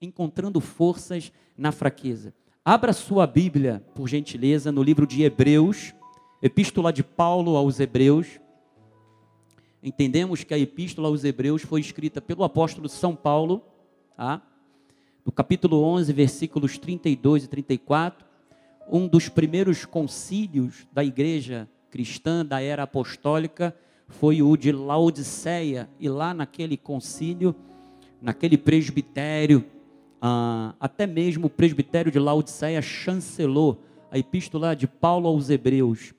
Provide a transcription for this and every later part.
encontrando forças na fraqueza. Abra sua Bíblia, por gentileza, no livro de Hebreus, Epístola de Paulo aos Hebreus. Entendemos que a Epístola aos Hebreus foi escrita pelo apóstolo São Paulo, tá? no capítulo 11, versículos 32 e 34, um dos primeiros concílios da igreja cristã da era apostólica foi o de Laodiceia, e lá naquele concílio, naquele presbitério, ah, até mesmo o presbitério de Laodiceia chancelou a epístola de Paulo aos Hebreus.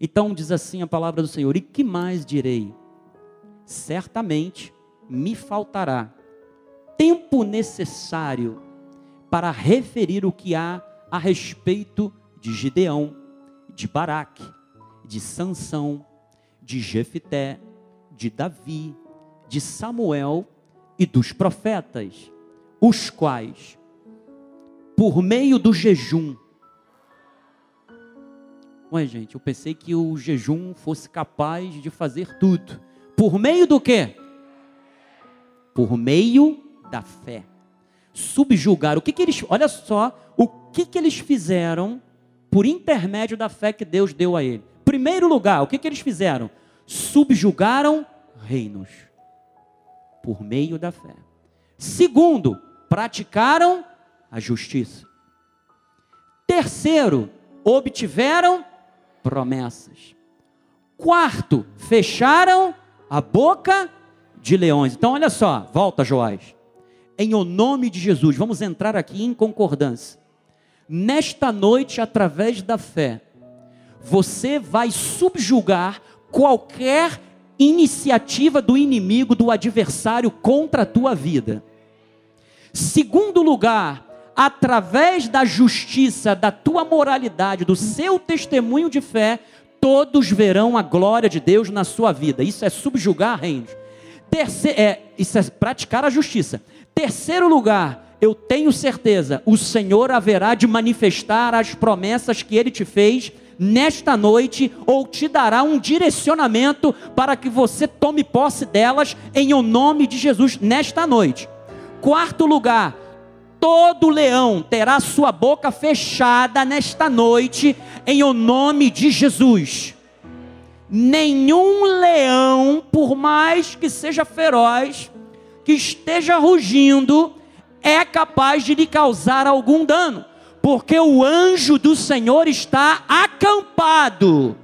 Então diz assim a palavra do Senhor: E que mais direi? Certamente me faltará tempo necessário para referir o que há a respeito de Gideão, de Baraque, de Sansão, de Jefité, de Davi, de Samuel e dos profetas os quais, por meio do jejum, Ué, gente, eu pensei que o jejum fosse capaz de fazer tudo. Por meio do quê? Por meio da fé. Subjugar. O que, que eles. Olha só o que, que eles fizeram por intermédio da fé que Deus deu a ele. Primeiro lugar, o que, que eles fizeram? Subjugaram reinos. Por meio da fé. Segundo, praticaram a justiça. Terceiro, obtiveram promessas. Quarto, fecharam a boca de leões. Então, olha só, volta, Joás. Em o nome de Jesus, vamos entrar aqui em concordância. Nesta noite, através da fé, você vai subjugar qualquer iniciativa do inimigo, do adversário contra a tua vida. Segundo lugar, através da justiça, da tua moralidade, do seu testemunho de fé, todos verão a glória de Deus na sua vida. Isso é subjugar reinos. Terceiro, é, isso é praticar a justiça. Terceiro lugar, eu tenho certeza, o Senhor haverá de manifestar as promessas que ele te fez nesta noite, ou te dará um direcionamento para que você tome posse delas em o nome de Jesus nesta noite. Quarto lugar, todo leão terá sua boca fechada nesta noite, em o nome de Jesus. Nenhum leão, por mais que seja feroz, que esteja rugindo, é capaz de lhe causar algum dano, porque o anjo do Senhor está acampado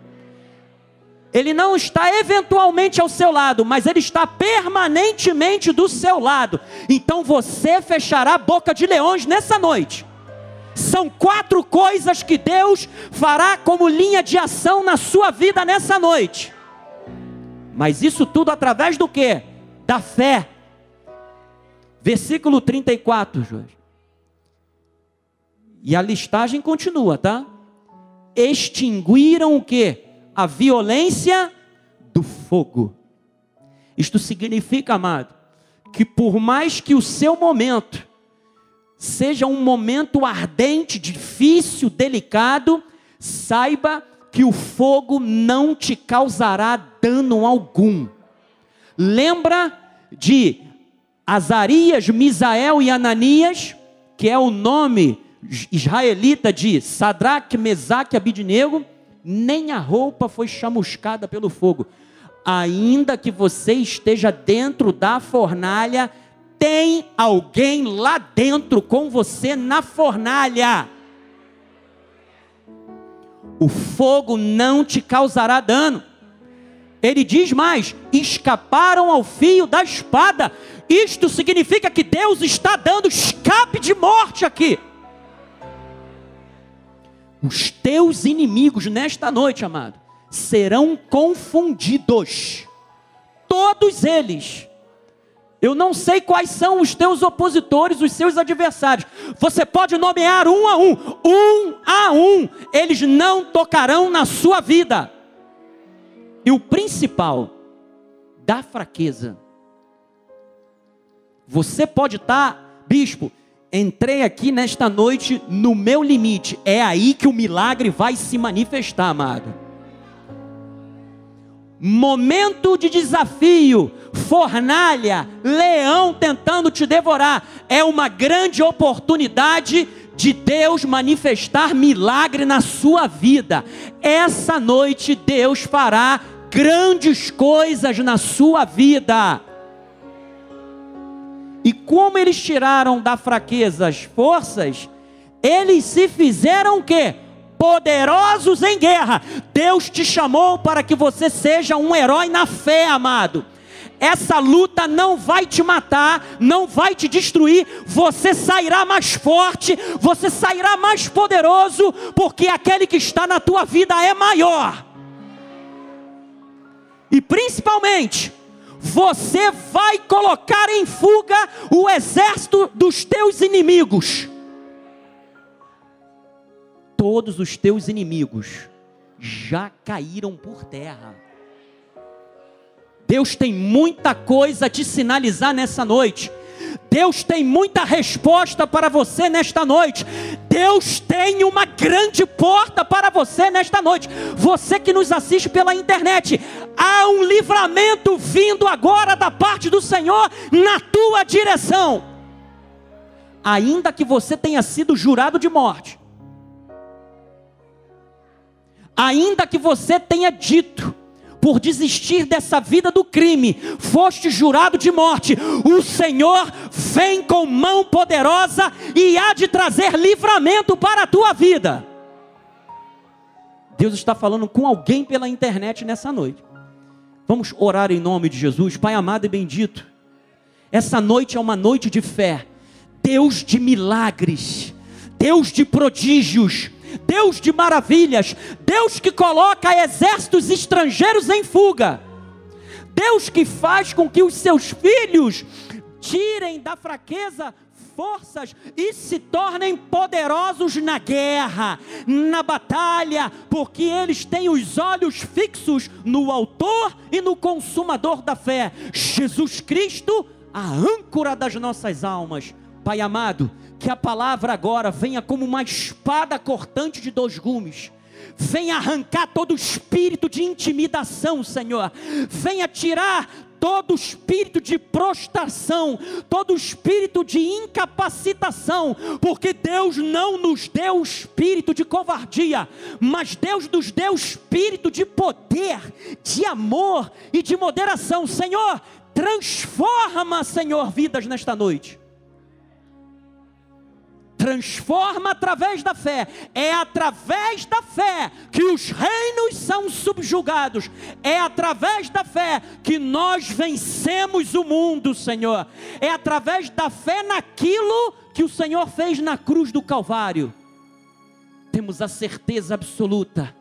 ele não está eventualmente ao seu lado, mas ele está permanentemente do seu lado. Então você fechará a boca de leões nessa noite. São quatro coisas que Deus fará como linha de ação na sua vida nessa noite. Mas isso tudo através do que? Da fé. Versículo 34, Jorge. E a listagem continua, tá? Extinguiram o que? A violência do fogo. Isto significa, amado, que por mais que o seu momento seja um momento ardente, difícil, delicado, saiba que o fogo não te causará dano algum. Lembra de Azarias, Misael e Ananias, que é o nome israelita de Sadraque, Mesaque e Abidnego? Nem a roupa foi chamuscada pelo fogo. Ainda que você esteja dentro da fornalha, tem alguém lá dentro com você na fornalha. O fogo não te causará dano. Ele diz mais: escaparam ao fio da espada. Isto significa que Deus está dando escape de morte aqui. Os teus inimigos nesta noite, amado, serão confundidos. Todos eles. Eu não sei quais são os teus opositores, os seus adversários. Você pode nomear um a um, um a um. Eles não tocarão na sua vida. E o principal da fraqueza. Você pode estar, bispo, entrei aqui nesta noite no meu limite. É aí que o milagre vai se manifestar, amado. momento de desafio, fornalha, leão tentando te devorar, é uma grande oportunidade de Deus manifestar milagre na sua vida. Essa noite Deus fará grandes coisas na sua vida. E como eles tiraram da fraqueza as forças, eles se fizeram o quê? Poderosos em guerra. Deus te chamou para que você seja um herói na fé, amado. Essa luta não vai te matar, não vai te destruir, você sairá mais forte, você sairá mais poderoso, porque aquele que está na tua vida é maior. E principalmente, você vai colocar em fuga o exército dos teus inimigos. Todos os teus inimigos já caíram por terra. Deus tem muita coisa a te sinalizar nessa noite. Deus tem muita resposta para você nesta noite. Deus tem uma grande porta para você nesta noite. Você que nos assiste pela internet, há um livramento vindo agora da parte do Senhor na tua direção. Ainda que você tenha sido jurado de morte, ainda que você tenha dito, por desistir dessa vida do crime, foste jurado de morte, o Senhor vem com mão poderosa e há de trazer livramento para a tua vida. Deus está falando com alguém pela internet nessa noite. Vamos orar em nome de Jesus, Pai amado e bendito. Essa noite é uma noite de fé, Deus de milagres, Deus de prodígios, Deus de maravilhas, Deus que coloca exércitos estrangeiros em fuga, Deus que faz com que os seus filhos tirem da fraqueza forças e se tornem poderosos na guerra, na batalha, porque eles têm os olhos fixos no Autor e no Consumador da fé, Jesus Cristo, a âncora das nossas almas. Pai amado, que a palavra agora venha como uma espada cortante de dois gumes. Venha arrancar todo espírito de intimidação, Senhor. Venha tirar todo espírito de prostração, todo espírito de incapacitação, porque Deus não nos deu espírito de covardia, mas Deus nos deu espírito de poder, de amor e de moderação. Senhor, transforma, Senhor, vidas nesta noite transforma através da fé. É através da fé que os reinos são subjugados. É através da fé que nós vencemos o mundo, Senhor. É através da fé naquilo que o Senhor fez na cruz do Calvário. Temos a certeza absoluta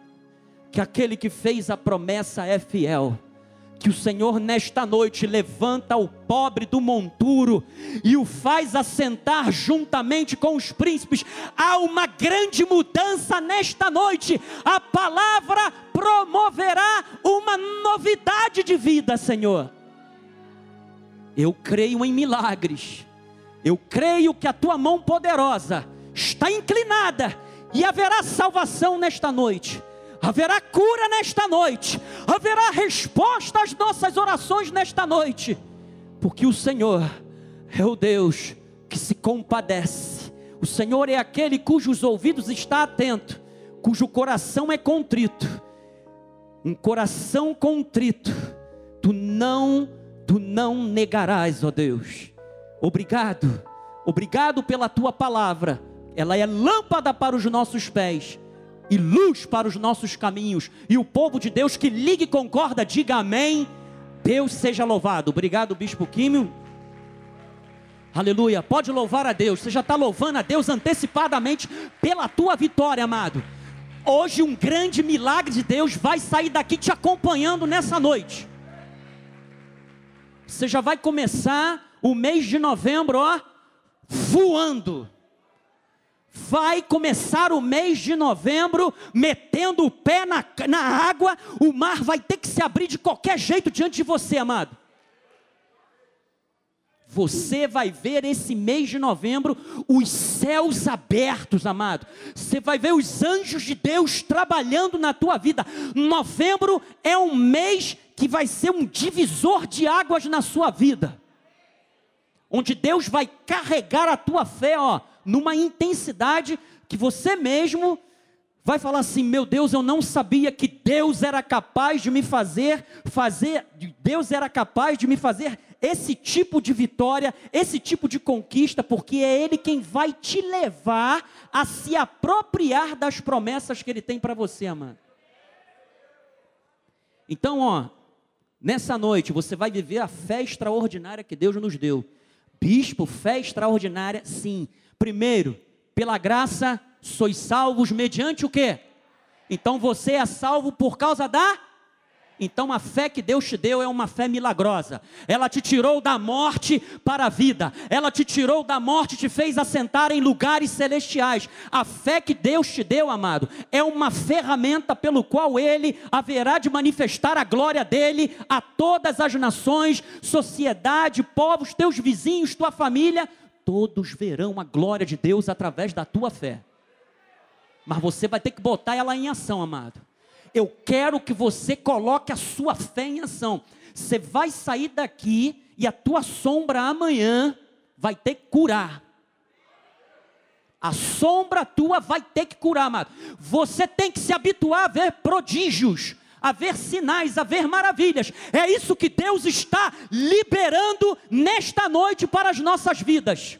que aquele que fez a promessa é fiel que o Senhor nesta noite levanta o pobre do monturo e o faz assentar juntamente com os príncipes. Há uma grande mudança nesta noite. A palavra promoverá uma novidade de vida, Senhor. Eu creio em milagres. Eu creio que a tua mão poderosa está inclinada e haverá salvação nesta noite haverá cura nesta noite, haverá resposta às nossas orações nesta noite, porque o Senhor é o Deus que se compadece, o Senhor é aquele cujos ouvidos está atento, cujo coração é contrito, um coração contrito, tu não, tu não negarás, ó Deus. Obrigado, obrigado pela tua palavra, ela é lâmpada para os nossos pés e luz para os nossos caminhos. E o povo de Deus que ligue e concorda, diga amém. Deus seja louvado. Obrigado, Bispo Químio. Aleluia. Pode louvar a Deus. Você já está louvando a Deus antecipadamente pela tua vitória, amado. Hoje um grande milagre de Deus vai sair daqui te acompanhando nessa noite. Você já vai começar o mês de novembro, ó, voando vai começar o mês de novembro metendo o pé na, na água, o mar vai ter que se abrir de qualquer jeito diante de você, amado. Você vai ver esse mês de novembro os céus abertos, amado. Você vai ver os anjos de Deus trabalhando na tua vida. Novembro é um mês que vai ser um divisor de águas na sua vida. Onde Deus vai carregar a tua fé, ó, numa intensidade que você mesmo vai falar assim: "Meu Deus, eu não sabia que Deus era capaz de me fazer fazer, Deus era capaz de me fazer esse tipo de vitória, esse tipo de conquista, porque é ele quem vai te levar a se apropriar das promessas que ele tem para você, amado. Então, ó, nessa noite você vai viver a fé extraordinária que Deus nos deu. Bispo, fé extraordinária, sim. Primeiro, pela graça sois salvos mediante o quê? Então você é salvo por causa da então a fé que Deus te deu é uma fé milagrosa. Ela te tirou da morte para a vida. Ela te tirou da morte e te fez assentar em lugares celestiais. A fé que Deus te deu, amado, é uma ferramenta pelo qual ele haverá de manifestar a glória dele a todas as nações, sociedade, povos, teus vizinhos, tua família, todos verão a glória de Deus através da tua fé. Mas você vai ter que botar ela em ação, amado. Eu quero que você coloque a sua fé em ação. Você vai sair daqui e a tua sombra amanhã vai ter que curar. A sombra tua vai ter que curar, amado. Você tem que se habituar a ver prodígios, a ver sinais, a ver maravilhas. É isso que Deus está liberando nesta noite para as nossas vidas.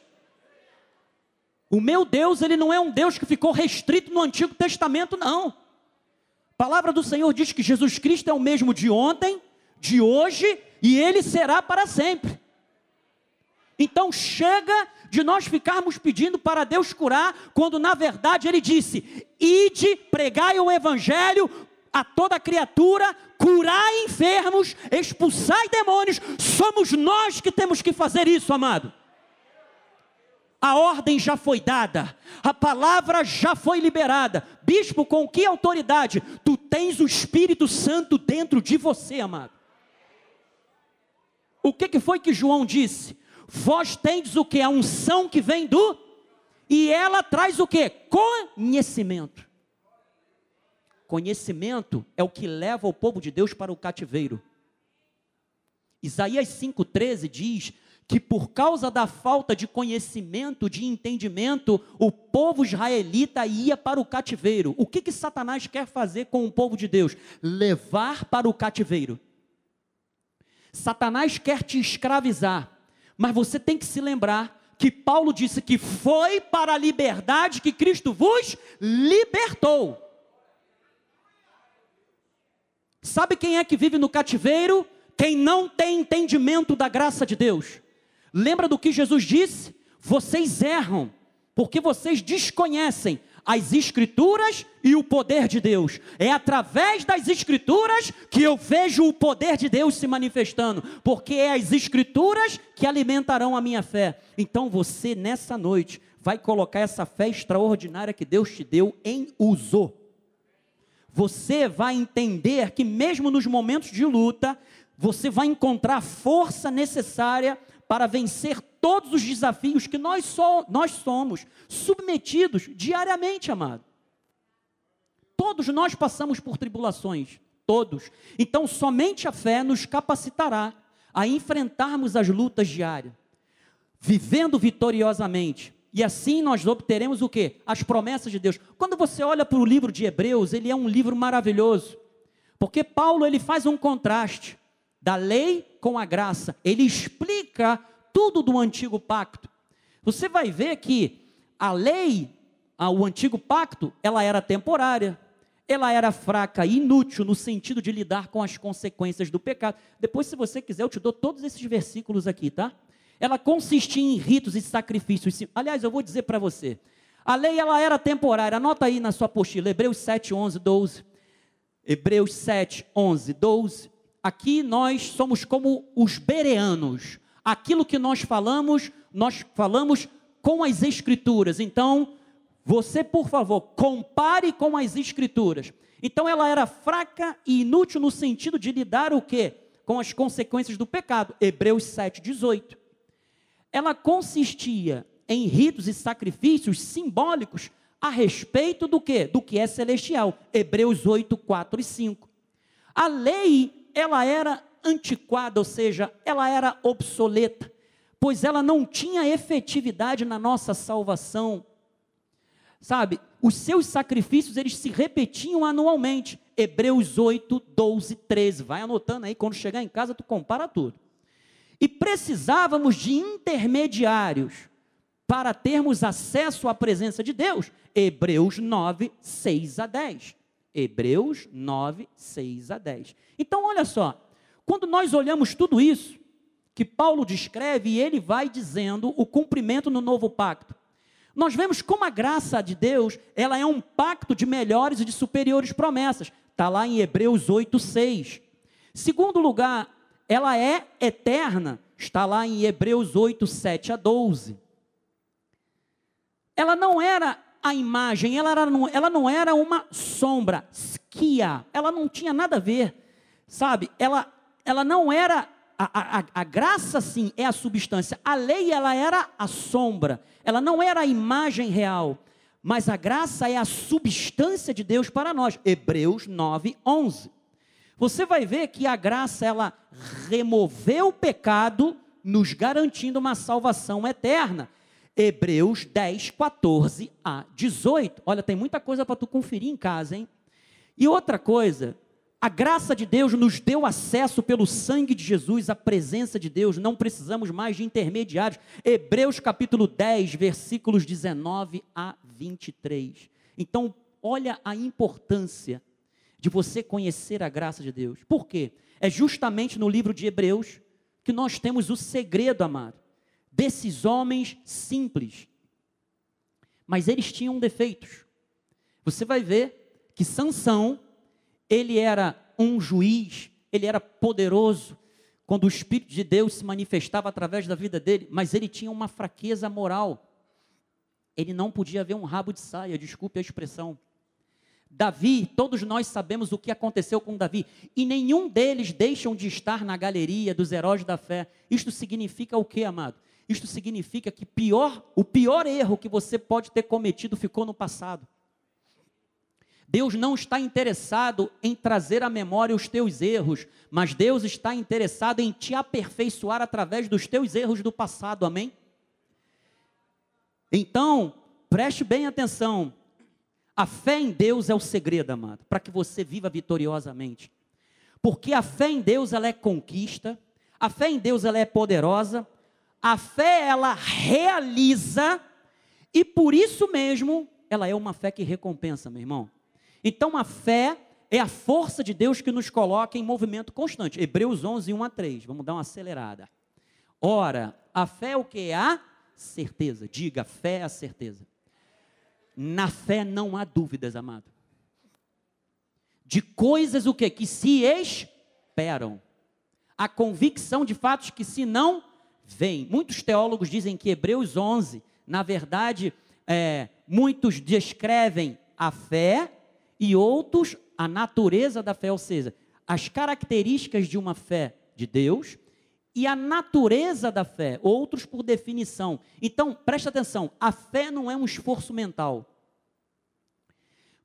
O meu Deus, ele não é um Deus que ficou restrito no Antigo Testamento, não. A palavra do Senhor diz que Jesus Cristo é o mesmo de ontem, de hoje e ele será para sempre. Então chega de nós ficarmos pedindo para Deus curar, quando na verdade ele disse: Ide, pregai o evangelho a toda criatura, curai enfermos, expulsai demônios. Somos nós que temos que fazer isso, amado a ordem já foi dada, a palavra já foi liberada. Bispo, com que autoridade? Tu tens o Espírito Santo dentro de você, amado. O que, que foi que João disse? Vós tendes o que? A unção que vem do. E ela traz o que? Conhecimento. Conhecimento é o que leva o povo de Deus para o cativeiro. Isaías 5,13 diz que por causa da falta de conhecimento, de entendimento, o povo israelita ia para o cativeiro. O que, que Satanás quer fazer com o povo de Deus? Levar para o cativeiro. Satanás quer te escravizar, mas você tem que se lembrar que Paulo disse que foi para a liberdade que Cristo vos libertou. Sabe quem é que vive no cativeiro? Quem não tem entendimento da graça de Deus. Lembra do que Jesus disse? Vocês erram, porque vocês desconhecem as Escrituras e o poder de Deus. É através das Escrituras que eu vejo o poder de Deus se manifestando, porque é as Escrituras que alimentarão a minha fé. Então você, nessa noite, vai colocar essa fé extraordinária que Deus te deu em uso. Você vai entender que, mesmo nos momentos de luta, você vai encontrar a força necessária para vencer todos os desafios que nós, so, nós somos submetidos diariamente, amado. Todos nós passamos por tribulações, todos. Então, somente a fé nos capacitará a enfrentarmos as lutas diárias, vivendo vitoriosamente. E assim nós obteremos o que? As promessas de Deus. Quando você olha para o livro de Hebreus, ele é um livro maravilhoso. Porque Paulo ele faz um contraste da lei com a graça. Ele explica tudo do antigo pacto. Você vai ver que a lei, o antigo pacto, ela era temporária. Ela era fraca e inútil no sentido de lidar com as consequências do pecado. Depois, se você quiser, eu te dou todos esses versículos aqui, tá? Ela consistia em ritos e sacrifícios. Aliás, eu vou dizer para você. A lei ela era temporária. Anota aí na sua apostila, Hebreus 7, 11, 12. Hebreus 7, 11, 12 aqui nós somos como os bereanos. Aquilo que nós falamos, nós falamos com as escrituras. Então, você, por favor, compare com as escrituras. Então ela era fraca e inútil no sentido de lidar o quê? Com as consequências do pecado. Hebreus 7:18. Ela consistia em ritos e sacrifícios simbólicos a respeito do que? Do que é celestial. Hebreus 8, 4 e 5. A lei ela era antiquada, ou seja, ela era obsoleta, pois ela não tinha efetividade na nossa salvação. Sabe, os seus sacrifícios eles se repetiam anualmente. Hebreus 8, 12, 13. Vai anotando aí, quando chegar em casa, tu compara tudo. E precisávamos de intermediários para termos acesso à presença de Deus. Hebreus 9, 6 a 10. Hebreus 9, 6 a 10. Então, olha só, quando nós olhamos tudo isso, que Paulo descreve, e ele vai dizendo o cumprimento no novo pacto. Nós vemos como a graça de Deus, ela é um pacto de melhores e de superiores promessas. Está lá em Hebreus 8, 6. Segundo lugar, ela é eterna. Está lá em Hebreus 8, 7 a 12. Ela não era a imagem, ela, era, ela não era uma sombra, skia, ela não tinha nada a ver, sabe? Ela, ela não era, a, a, a graça sim é a substância, a lei ela era a sombra, ela não era a imagem real, mas a graça é a substância de Deus para nós. Hebreus 9, 11. Você vai ver que a graça ela removeu o pecado, nos garantindo uma salvação eterna. Hebreus 10, 14 a 18. Olha, tem muita coisa para tu conferir em casa, hein? E outra coisa, a graça de Deus nos deu acesso pelo sangue de Jesus à presença de Deus, não precisamos mais de intermediários. Hebreus capítulo 10, versículos 19 a 23. Então, olha a importância de você conhecer a graça de Deus. Por quê? É justamente no livro de Hebreus que nós temos o segredo, amado desses homens simples. Mas eles tinham defeitos. Você vai ver que Sansão, ele era um juiz, ele era poderoso, quando o Espírito de Deus se manifestava através da vida dele, mas ele tinha uma fraqueza moral. Ele não podia ver um rabo de saia, desculpe a expressão. Davi, todos nós sabemos o que aconteceu com Davi, e nenhum deles deixam de estar na galeria dos heróis da fé. Isto significa o que, amado? Isto significa que pior, o pior erro que você pode ter cometido ficou no passado. Deus não está interessado em trazer à memória os teus erros, mas Deus está interessado em te aperfeiçoar através dos teus erros do passado, amém? Então, preste bem atenção. A fé em Deus é o segredo, amado, para que você viva vitoriosamente. Porque a fé em Deus ela é conquista, a fé em Deus ela é poderosa, a fé ela realiza e por isso mesmo ela é uma fé que recompensa, meu irmão. Então a fé é a força de Deus que nos coloca em movimento constante. Hebreus 11, 1 a 3. Vamos dar uma acelerada. Ora, a fé é o que? A certeza. Diga, fé é a certeza. Na fé não há dúvidas, amado. De coisas o que? Que se esperam. A convicção de fatos que se não vem. Muitos teólogos dizem que Hebreus 11, na verdade, é, muitos descrevem a fé e outros a natureza da fé, ou seja, as características de uma fé de Deus e a natureza da fé, outros por definição. Então, presta atenção, a fé não é um esforço mental.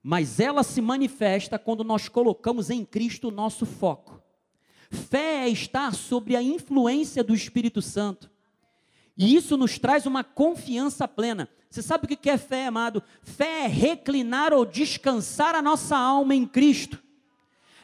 Mas ela se manifesta quando nós colocamos em Cristo o nosso foco. Fé é estar sobre a influência do Espírito Santo. E isso nos traz uma confiança plena. Você sabe o que é fé, amado? Fé é reclinar ou descansar a nossa alma em Cristo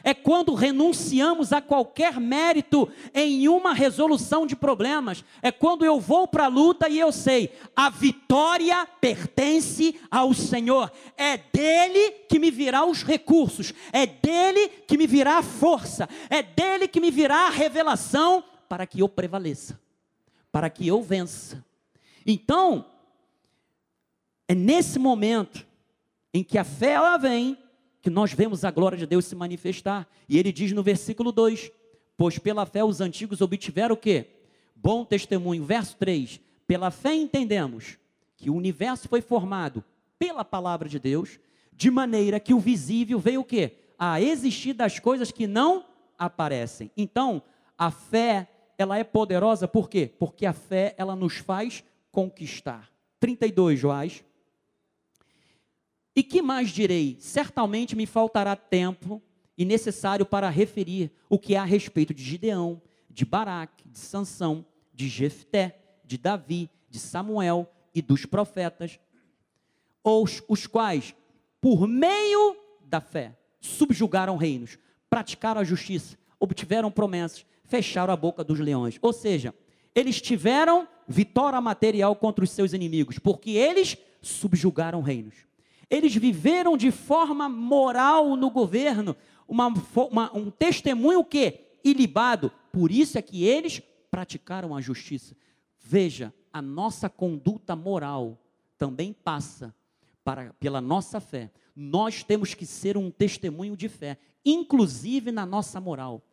é quando renunciamos a qualquer mérito em uma resolução de problemas. É quando eu vou para a luta e eu sei, a vitória pertence ao Senhor. É dele que me virá os recursos, é dele que me virá a força, é dele que me virá a revelação para que eu prevaleça, para que eu vença. Então, é nesse momento em que a fé ela vem que nós vemos a glória de Deus se manifestar. E ele diz no versículo 2: Pois pela fé os antigos obtiveram o quê? Bom testemunho. Verso 3: Pela fé entendemos que o universo foi formado pela palavra de Deus, de maneira que o visível veio o quê? A existir das coisas que não aparecem. Então, a fé, ela é poderosa por quê? Porque a fé, ela nos faz conquistar. 32, Joás. E que mais direi? Certamente me faltará tempo e necessário para referir o que é a respeito de Gideão, de Baraque, de Sansão, de Jefté, de Davi, de Samuel e dos profetas, os, os quais, por meio da fé, subjugaram reinos, praticaram a justiça, obtiveram promessas, fecharam a boca dos leões. Ou seja, eles tiveram vitória material contra os seus inimigos, porque eles subjugaram reinos. Eles viveram de forma moral no governo, uma, uma, um testemunho que ilibado. Por isso é que eles praticaram a justiça. Veja, a nossa conduta moral também passa para, pela nossa fé. Nós temos que ser um testemunho de fé, inclusive na nossa moral.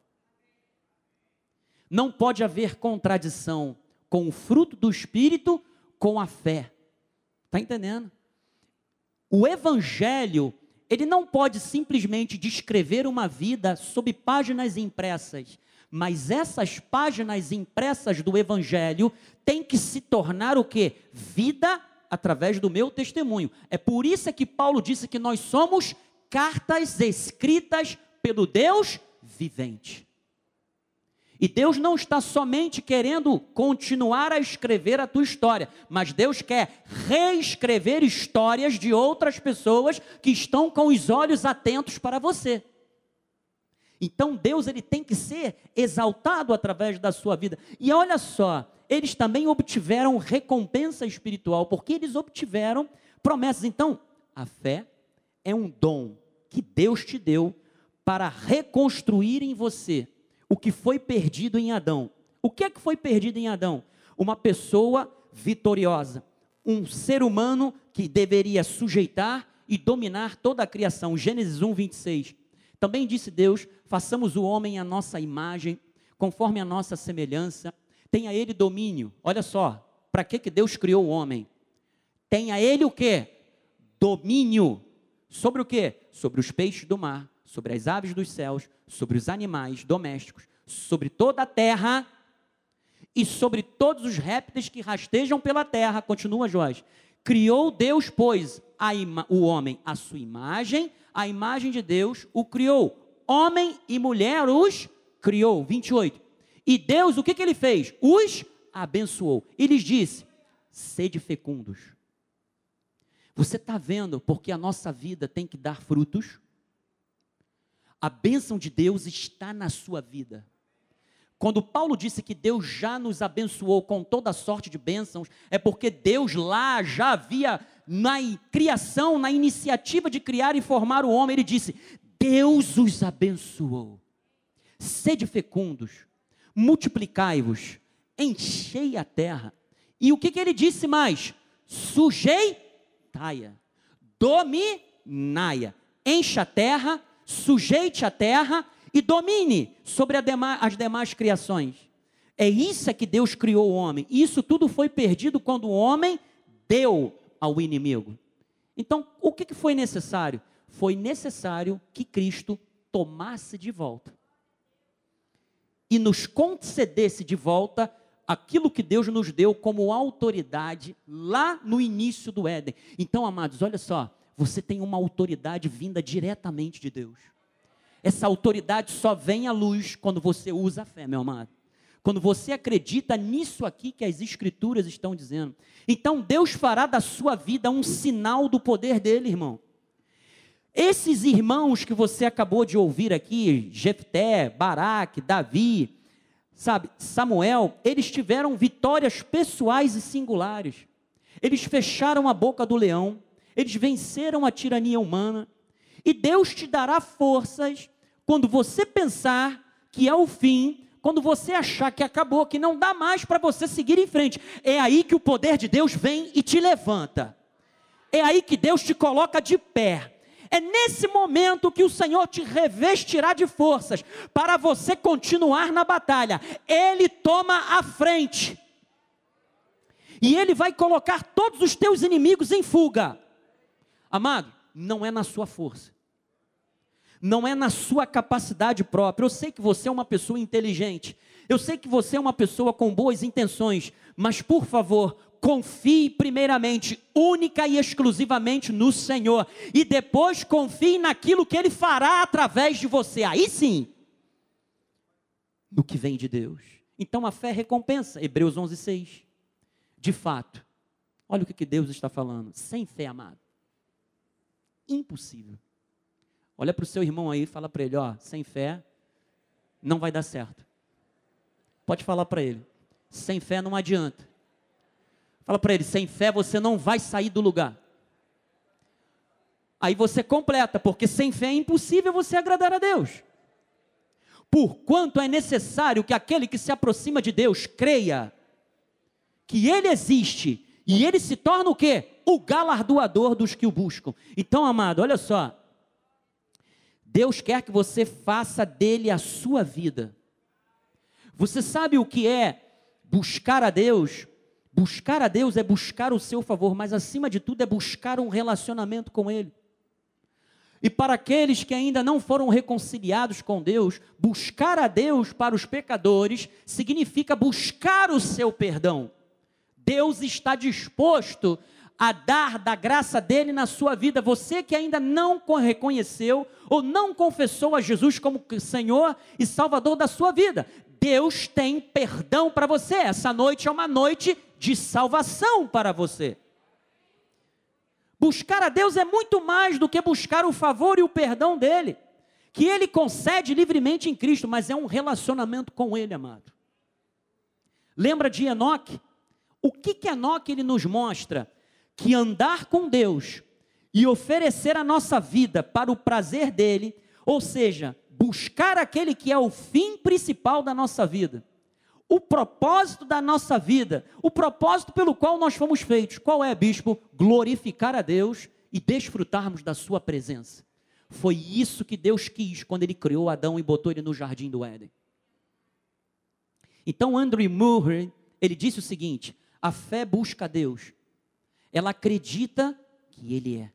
Não pode haver contradição com o fruto do Espírito com a fé. Está entendendo? O Evangelho, ele não pode simplesmente descrever uma vida sob páginas impressas, mas essas páginas impressas do Evangelho têm que se tornar o que? Vida através do meu testemunho. É por isso que Paulo disse que nós somos cartas escritas pelo Deus vivente. E Deus não está somente querendo continuar a escrever a tua história, mas Deus quer reescrever histórias de outras pessoas que estão com os olhos atentos para você. Então Deus ele tem que ser exaltado através da sua vida. E olha só, eles também obtiveram recompensa espiritual, porque eles obtiveram promessas. Então, a fé é um dom que Deus te deu para reconstruir em você o que foi perdido em Adão. O que é que foi perdido em Adão? Uma pessoa vitoriosa, um ser humano que deveria sujeitar e dominar toda a criação. Gênesis 1, 26. Também disse Deus: façamos o homem à nossa imagem, conforme a nossa semelhança, tenha ele domínio. Olha só, para que, que Deus criou o homem? Tenha ele o que? Domínio. Sobre o que? Sobre os peixes do mar, sobre as aves dos céus, sobre os animais domésticos, sobre toda a terra e sobre todos os répteis que rastejam pela terra. Continua Joás. Criou Deus, pois, o homem à sua imagem, a imagem de Deus o criou. Homem e mulher os criou. 28. E Deus, o que, que ele fez? Os abençoou. E lhes disse: sede fecundos. Você está vendo porque a nossa vida tem que dar frutos? A bênção de Deus está na sua vida. Quando Paulo disse que Deus já nos abençoou com toda sorte de bênçãos, é porque Deus lá já havia, na criação, na iniciativa de criar e formar o homem, ele disse: Deus os abençoou. Sede fecundos, multiplicai-vos, enchei a terra. E o que, que ele disse mais? Sujeitai-a, dominai-a, encha a terra sujeite a terra e domine sobre as demais criações. É isso é que Deus criou o homem. Isso tudo foi perdido quando o homem deu ao inimigo. Então, o que foi necessário? Foi necessário que Cristo tomasse de volta e nos concedesse de volta aquilo que Deus nos deu como autoridade lá no início do Éden. Então, amados, olha só, você tem uma autoridade vinda diretamente de Deus. Essa autoridade só vem à luz quando você usa a fé, meu amado. Quando você acredita nisso aqui que as Escrituras estão dizendo. Então Deus fará da sua vida um sinal do poder dele, irmão. Esses irmãos que você acabou de ouvir aqui, Jefté, Baraque, Davi, sabe, Samuel, eles tiveram vitórias pessoais e singulares. Eles fecharam a boca do leão, eles venceram a tirania humana. E Deus te dará forças quando você pensar que é o fim, quando você achar que acabou, que não dá mais para você seguir em frente. É aí que o poder de Deus vem e te levanta. É aí que Deus te coloca de pé. É nesse momento que o Senhor te revestirá de forças para você continuar na batalha. Ele toma a frente. E ele vai colocar todos os teus inimigos em fuga. Amado, não é na sua força. Não é na sua capacidade própria. Eu sei que você é uma pessoa inteligente. Eu sei que você é uma pessoa com boas intenções. Mas, por favor, confie primeiramente, única e exclusivamente no Senhor, e depois confie naquilo que Ele fará através de você. Aí sim, no que vem de Deus. Então a fé recompensa, Hebreus 11, 6. De fato, olha o que Deus está falando, sem fé, amado, impossível. Olha para o seu irmão aí fala para ele: ó, sem fé não vai dar certo. Pode falar para ele: sem fé não adianta. Fala para ele: sem fé você não vai sair do lugar. Aí você completa, porque sem fé é impossível você agradar a Deus. Porquanto é necessário que aquele que se aproxima de Deus creia que Ele existe e Ele se torna o quê? O galardoador dos que o buscam. Então, amado, olha só. Deus quer que você faça dele a sua vida. Você sabe o que é buscar a Deus? Buscar a Deus é buscar o seu favor, mas acima de tudo é buscar um relacionamento com Ele. E para aqueles que ainda não foram reconciliados com Deus, buscar a Deus para os pecadores significa buscar o seu perdão. Deus está disposto a dar da graça dele na sua vida. Você que ainda não reconheceu ou não confessou a Jesus como Senhor e Salvador da sua vida, Deus tem perdão para você. Essa noite é uma noite de salvação para você. Buscar a Deus é muito mais do que buscar o favor e o perdão dele, que ele concede livremente em Cristo, mas é um relacionamento com ele, amado. Lembra de Enoque? O que que Enoque ele nos mostra? Que andar com Deus e oferecer a nossa vida para o prazer dele, ou seja, buscar aquele que é o fim principal da nossa vida o propósito da nossa vida, o propósito pelo qual nós fomos feitos. Qual é, bispo? Glorificar a Deus e desfrutarmos da sua presença. Foi isso que Deus quis quando ele criou Adão e botou ele no jardim do Éden. Então Andrew Murray, ele disse o seguinte: a fé busca Deus. Ela acredita que ele é.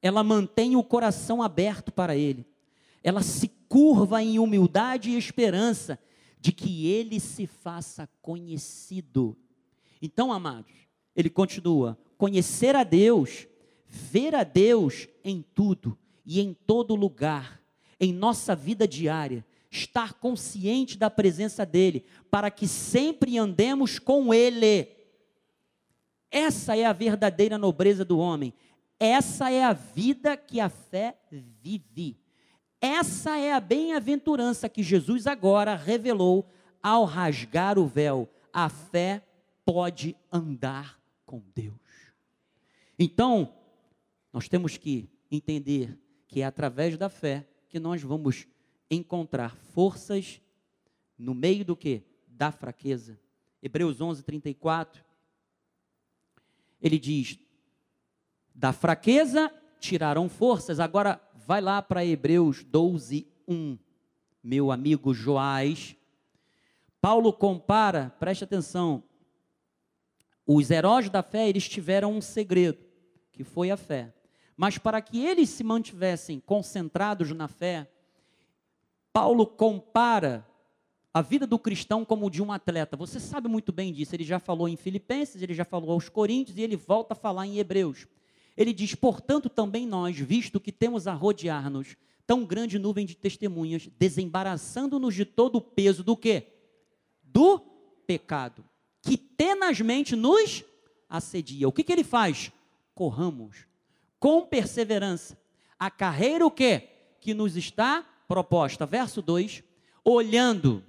Ela mantém o coração aberto para ele. Ela se curva em humildade e esperança de que ele se faça conhecido. Então, amados, ele continua: conhecer a Deus, ver a Deus em tudo e em todo lugar, em nossa vida diária, estar consciente da presença dEle, para que sempre andemos com Ele. Essa é a verdadeira nobreza do homem, essa é a vida que a fé vive. Essa é a bem-aventurança que Jesus agora revelou ao rasgar o véu. A fé pode andar com Deus. Então, nós temos que entender que é através da fé que nós vamos encontrar forças no meio do que? Da fraqueza. Hebreus 11, 34. Ele diz: da fraqueza tirarão forças. Agora, vai lá para Hebreus 12, 1. Meu amigo Joás. Paulo compara, preste atenção, os heróis da fé, eles tiveram um segredo, que foi a fé. Mas para que eles se mantivessem concentrados na fé, Paulo compara a vida do cristão como de um atleta. Você sabe muito bem disso. Ele já falou em Filipenses, ele já falou aos Coríntios e ele volta a falar em Hebreus. Ele diz: portanto, também nós, visto que temos a rodear-nos tão grande nuvem de testemunhas, desembaraçando-nos de todo o peso do quê? Do pecado, que tenazmente nos assedia. O que, que ele faz? Corramos com perseverança a carreira o quê? Que nos está proposta. Verso 2, olhando,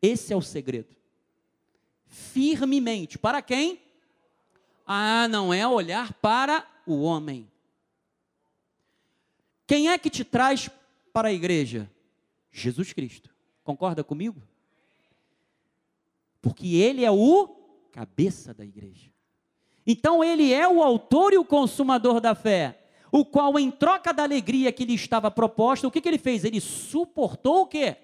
esse é o segredo. Firmemente, para quem? Ah, não é olhar para o homem. Quem é que te traz para a igreja? Jesus Cristo. Concorda comigo? Porque ele é o cabeça da igreja. Então ele é o autor e o consumador da fé, o qual em troca da alegria que lhe estava proposta, o que, que ele fez? Ele suportou o quê?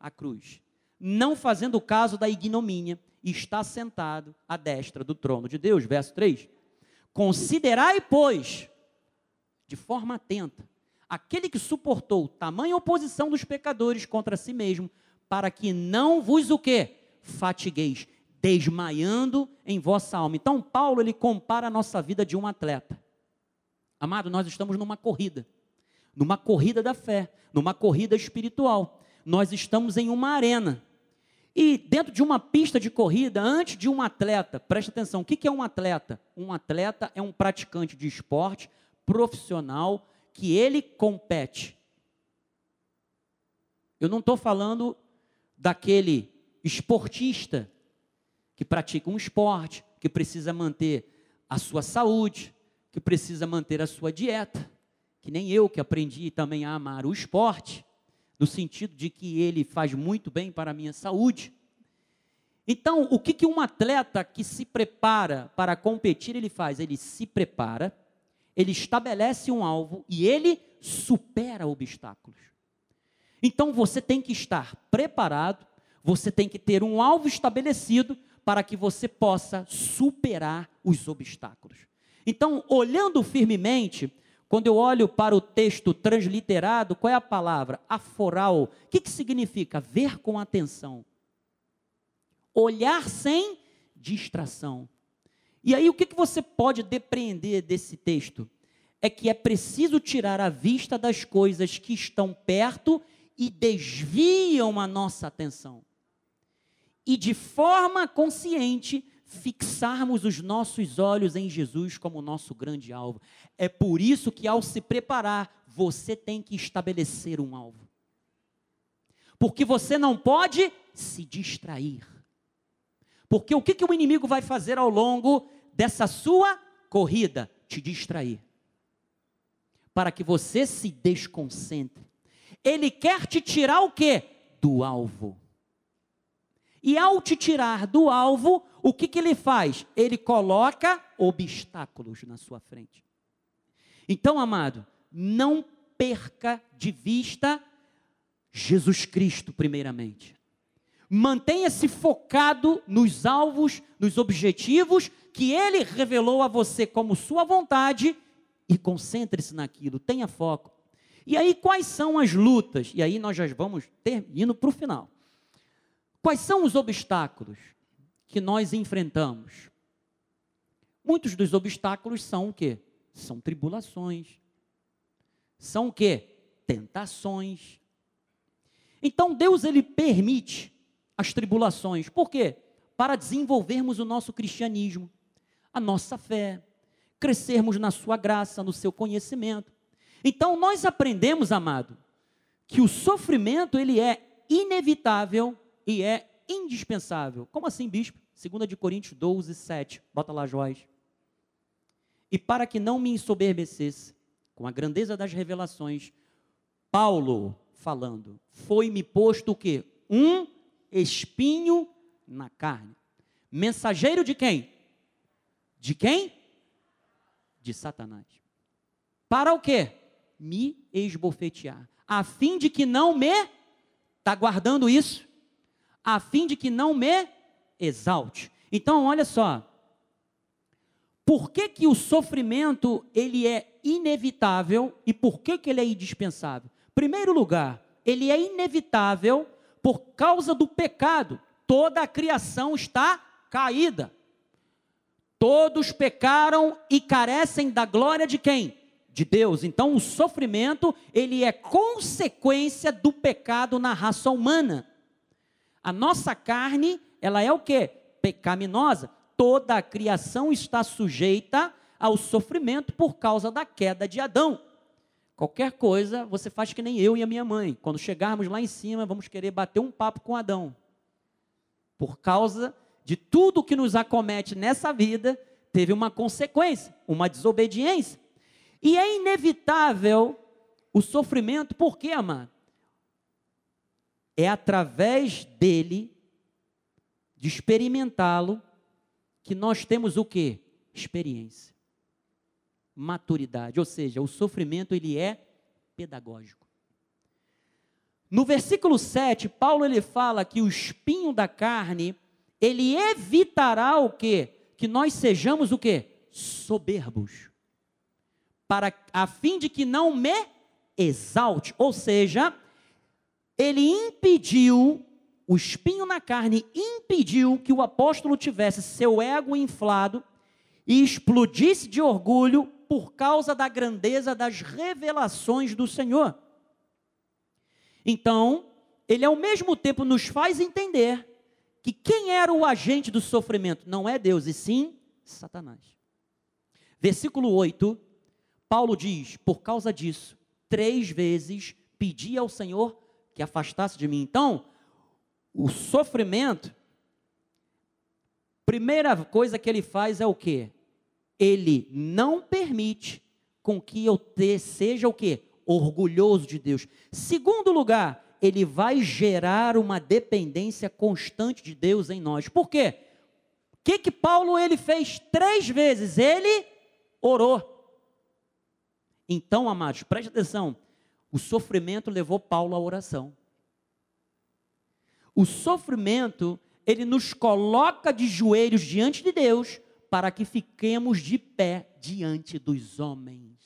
A cruz. Não fazendo caso da ignomínia, está sentado à destra do trono de Deus. Verso 3. Considerai, pois, de forma atenta, aquele que suportou tamanha oposição dos pecadores contra si mesmo, para que não vos o quê? Fatigueis, desmaiando em vossa alma. Então, Paulo ele compara a nossa vida de um atleta. Amado, nós estamos numa corrida, numa corrida da fé, numa corrida espiritual. Nós estamos em uma arena. E dentro de uma pista de corrida, antes de um atleta, preste atenção, o que é um atleta? Um atleta é um praticante de esporte profissional que ele compete. Eu não estou falando daquele esportista que pratica um esporte, que precisa manter a sua saúde, que precisa manter a sua dieta, que nem eu que aprendi também a amar o esporte, no sentido de que ele faz muito bem para a minha saúde. Então, o que, que um atleta que se prepara para competir, ele faz? Ele se prepara, ele estabelece um alvo e ele supera obstáculos. Então, você tem que estar preparado, você tem que ter um alvo estabelecido para que você possa superar os obstáculos. Então, olhando firmemente, quando eu olho para o texto transliterado, qual é a palavra? Aforal. O que, que significa? Ver com atenção. Olhar sem distração. E aí, o que, que você pode depreender desse texto? É que é preciso tirar a vista das coisas que estão perto e desviam a nossa atenção e de forma consciente fixarmos os nossos olhos em Jesus como nosso grande alvo. É por isso que ao se preparar, você tem que estabelecer um alvo. Porque você não pode se distrair. Porque o que, que o inimigo vai fazer ao longo dessa sua corrida? Te distrair. Para que você se desconcentre. Ele quer te tirar o quê? Do alvo. E ao te tirar do alvo, o que, que ele faz? Ele coloca obstáculos na sua frente. Então, amado, não perca de vista Jesus Cristo, primeiramente. Mantenha-se focado nos alvos, nos objetivos que ele revelou a você como sua vontade e concentre-se naquilo, tenha foco. E aí, quais são as lutas? E aí, nós já vamos ter, indo para o final. Quais são os obstáculos que nós enfrentamos? Muitos dos obstáculos são o quê? São tribulações. São o quê? Tentações. Então Deus ele permite as tribulações. Por quê? Para desenvolvermos o nosso cristianismo, a nossa fé, crescermos na sua graça, no seu conhecimento. Então nós aprendemos, amado, que o sofrimento ele é inevitável e é indispensável. Como assim, bispo? 2 de Coríntios 12, 7. Bota lá, Joás. E para que não me ensoberbecesse com a grandeza das revelações, Paulo falando, foi-me posto o quê? Um espinho na carne. Mensageiro de quem? De quem? De Satanás. Para o quê? Me esbofetear. A fim de que não me. Está guardando isso? A fim de que não me exalte. Então, olha só. Por que, que o sofrimento ele é inevitável e por que, que ele é indispensável? Primeiro lugar, ele é inevitável por causa do pecado. Toda a criação está caída. Todos pecaram e carecem da glória de quem? De Deus. Então, o sofrimento, ele é consequência do pecado na raça humana. A nossa carne, ela é o que? Pecaminosa. Toda a criação está sujeita ao sofrimento por causa da queda de Adão. Qualquer coisa, você faz que nem eu e a minha mãe. Quando chegarmos lá em cima, vamos querer bater um papo com Adão. Por causa de tudo que nos acomete nessa vida, teve uma consequência, uma desobediência. E é inevitável o sofrimento, por quê, amado? É através dele, de experimentá-lo, que nós temos o que? Experiência. Maturidade. Ou seja, o sofrimento ele é pedagógico. No versículo 7, Paulo ele fala que o espinho da carne, ele evitará o que? Que nós sejamos o que? Soberbos. Para a fim de que não me exalte, ou seja, ele impediu o espinho na carne impediu que o apóstolo tivesse seu ego inflado e explodisse de orgulho por causa da grandeza das revelações do Senhor. Então, ele ao mesmo tempo nos faz entender que quem era o agente do sofrimento não é Deus, e sim Satanás. Versículo 8, Paulo diz: Por causa disso, três vezes pedi ao Senhor que afastasse de mim. Então, o sofrimento, primeira coisa que ele faz é o quê? Ele não permite com que eu te, seja o quê? Orgulhoso de Deus. Segundo lugar, ele vai gerar uma dependência constante de Deus em nós. Por quê? O que que Paulo ele fez três vezes? Ele orou. Então, amados, preste atenção. O sofrimento levou Paulo à oração. O sofrimento, ele nos coloca de joelhos diante de Deus para que fiquemos de pé diante dos homens.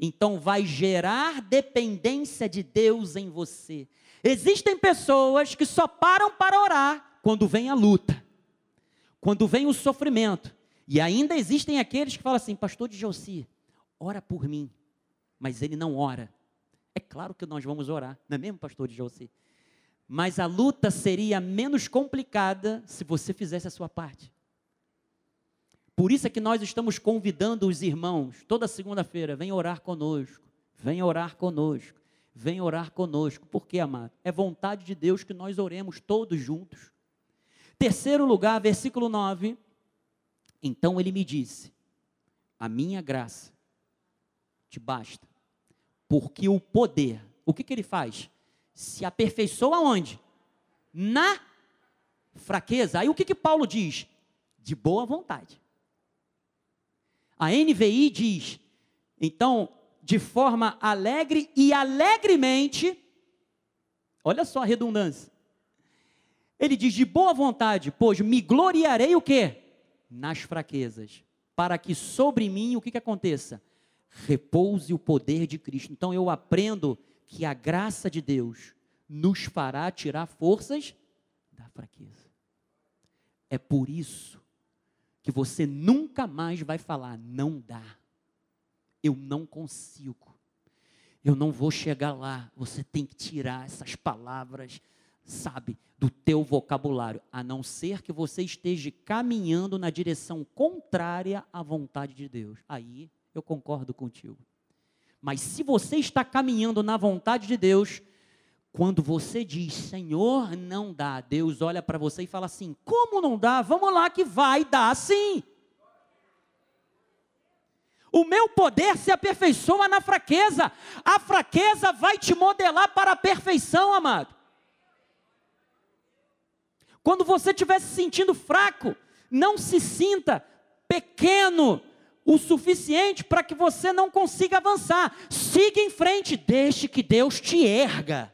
Então vai gerar dependência de Deus em você. Existem pessoas que só param para orar quando vem a luta, quando vem o sofrimento. E ainda existem aqueles que falam assim: Pastor de Josi, ora por mim. Mas ele não ora. É claro que nós vamos orar, não é mesmo, Pastor de Josi? Mas a luta seria menos complicada se você fizesse a sua parte. Por isso é que nós estamos convidando os irmãos, toda segunda-feira, vem orar conosco, vem orar conosco, vem orar conosco. Por quê, amado? É vontade de Deus que nós oremos todos juntos. Terceiro lugar, versículo 9. Então ele me disse: A minha graça te basta, porque o poder, o que, que ele faz? se aperfeiçoa onde? Na fraqueza. Aí o que, que Paulo diz? De boa vontade. A NVI diz, então, de forma alegre e alegremente, olha só a redundância. Ele diz de boa vontade, pois me gloriarei o quê? Nas fraquezas, para que sobre mim o que, que aconteça? Repouse o poder de Cristo. Então eu aprendo que a graça de Deus nos fará tirar forças da fraqueza. É por isso que você nunca mais vai falar, não dá, eu não consigo, eu não vou chegar lá. Você tem que tirar essas palavras, sabe, do teu vocabulário, a não ser que você esteja caminhando na direção contrária à vontade de Deus. Aí eu concordo contigo. Mas se você está caminhando na vontade de Deus, quando você diz, Senhor, não dá, Deus olha para você e fala assim: como não dá? Vamos lá que vai dar sim. O meu poder se aperfeiçoa na fraqueza. A fraqueza vai te modelar para a perfeição, amado. Quando você estiver se sentindo fraco, não se sinta pequeno, o suficiente para que você não consiga avançar. Siga em frente, deixe que Deus te erga.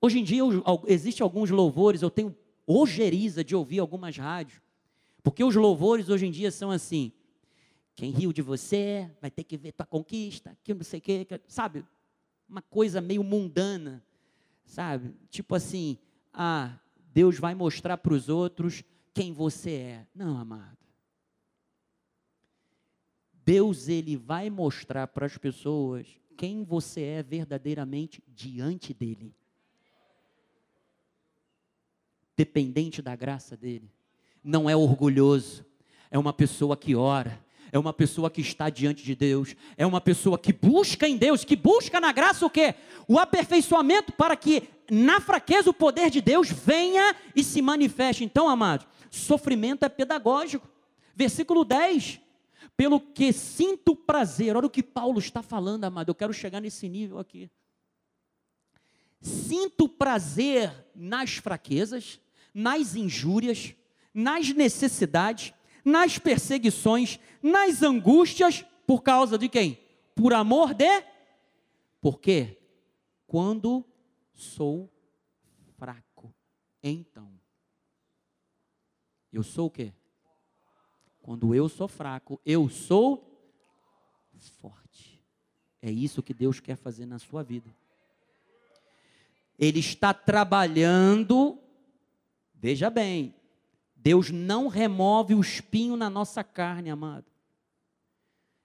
Hoje em dia existem alguns louvores, eu tenho ojeriza de ouvir algumas rádios, porque os louvores hoje em dia são assim: quem riu de você vai ter que ver tua conquista, que não sei o que, sabe? Uma coisa meio mundana, sabe? Tipo assim, ah, Deus vai mostrar para os outros quem você é. Não, amado. Deus ele vai mostrar para as pessoas quem você é verdadeiramente diante dele. Dependente da graça dele. Não é orgulhoso, é uma pessoa que ora, é uma pessoa que está diante de Deus, é uma pessoa que busca em Deus, que busca na graça o quê? O aperfeiçoamento para que na fraqueza o poder de Deus venha e se manifeste. Então, amados, Sofrimento é pedagógico. Versículo 10. Pelo que sinto prazer. Olha o que Paulo está falando, amado. Eu quero chegar nesse nível aqui. Sinto prazer nas fraquezas, nas injúrias, nas necessidades, nas perseguições, nas angústias, por causa de quem? Por amor de? Por quê? Quando sou fraco. Então, eu sou o quê? Quando eu sou fraco, eu sou forte. É isso que Deus quer fazer na sua vida. Ele está trabalhando, veja bem, Deus não remove o espinho na nossa carne, amado.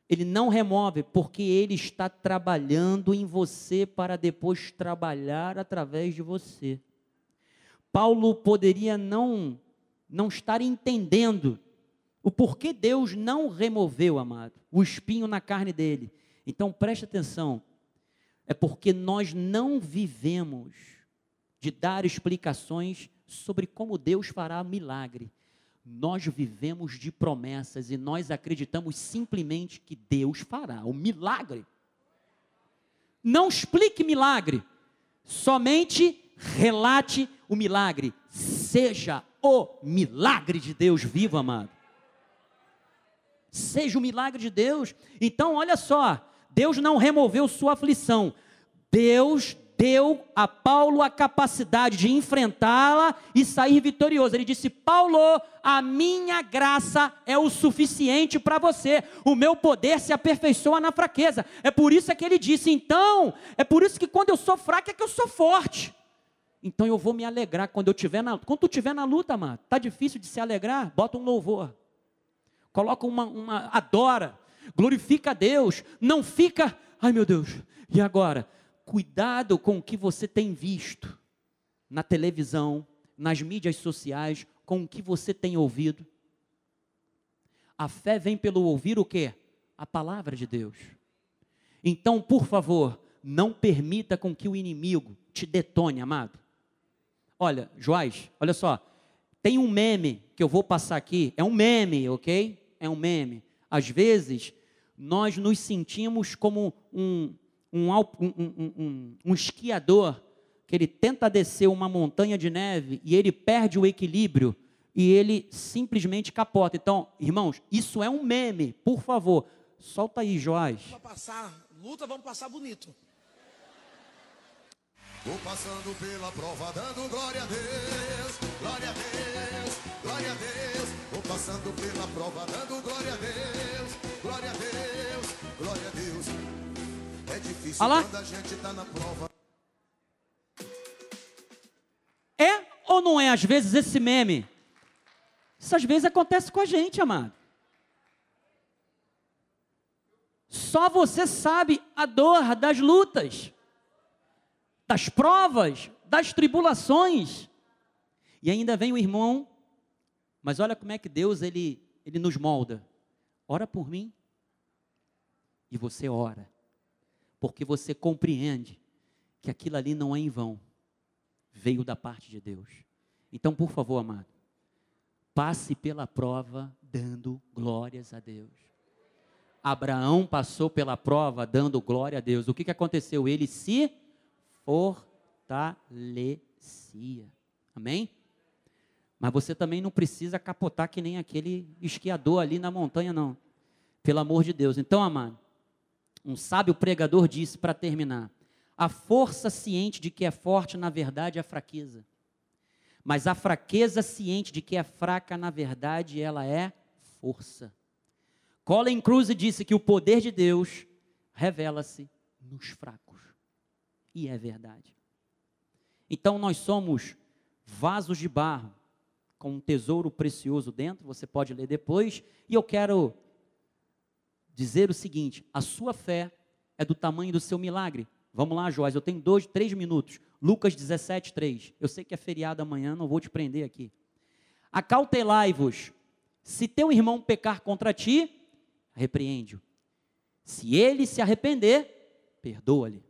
Ele não remove, porque Ele está trabalhando em você para depois trabalhar através de você. Paulo poderia não, não estar entendendo o porquê Deus não removeu, amado, o espinho na carne dele. Então preste atenção, é porque nós não vivemos de dar explicações sobre como Deus fará milagre. Nós vivemos de promessas e nós acreditamos simplesmente que Deus fará o milagre. Não explique milagre, somente relate o milagre. Seja o milagre de Deus vivo, amado. Seja o milagre de Deus. Então, olha só, Deus não removeu sua aflição. Deus deu a Paulo a capacidade de enfrentá-la e sair vitorioso. Ele disse: Paulo, a minha graça é o suficiente para você. O meu poder se aperfeiçoa na fraqueza. É por isso é que ele disse: então, é por isso que quando eu sou fraco é que eu sou forte. Então eu vou me alegrar quando eu tiver na quando tu tiver na luta, mano. Tá difícil de se alegrar? Bota um louvor. Coloca uma, uma adora, glorifica a Deus. Não fica, ai meu Deus. E agora? Cuidado com o que você tem visto na televisão, nas mídias sociais, com o que você tem ouvido. A fé vem pelo ouvir o quê? A palavra de Deus. Então, por favor, não permita com que o inimigo te detone, amado. Olha, Joás, olha só, tem um meme que eu vou passar aqui, é um meme, ok? É um meme. Às vezes, nós nos sentimos como um, um, um, um, um esquiador que ele tenta descer uma montanha de neve e ele perde o equilíbrio e ele simplesmente capota. Então, irmãos, isso é um meme, por favor. Solta aí, Joás. Vamos passar luta, vamos passar bonito. Vou passando pela prova, dando glória a Deus, glória a Deus, glória a Deus. Vou passando pela prova, dando glória a Deus, difícil Olha lá. quando a gente tá na prova. É ou não é, às vezes, esse meme? Isso às vezes acontece com a gente, amado. Só você sabe a dor das lutas, das provas, das tribulações. E ainda vem o irmão, mas olha como é que Deus ele, ele nos molda. Ora por mim. E você ora porque você compreende que aquilo ali não é em vão, veio da parte de Deus. Então, por favor, amado, passe pela prova dando glórias a Deus. Abraão passou pela prova dando glória a Deus. O que, que aconteceu? Ele se fortalecia. Amém? Mas você também não precisa capotar que nem aquele esquiador ali na montanha, não. Pelo amor de Deus. Então, amado, um sábio pregador disse para terminar: a força ciente de que é forte, na verdade, é fraqueza. Mas a fraqueza ciente de que é fraca, na verdade, ela é força. Colin Cruz disse que o poder de Deus revela-se nos fracos. E é verdade. Então nós somos vasos de barro com um tesouro precioso dentro, você pode ler depois, e eu quero dizer o seguinte: a sua fé é do tamanho do seu milagre. Vamos lá, Joás, eu tenho dois, três minutos. Lucas 17, 3. Eu sei que é feriado amanhã, não vou te prender aqui. Acautelai-vos. Se teu irmão pecar contra ti, repreende-o. Se ele se arrepender, perdoa-lhe.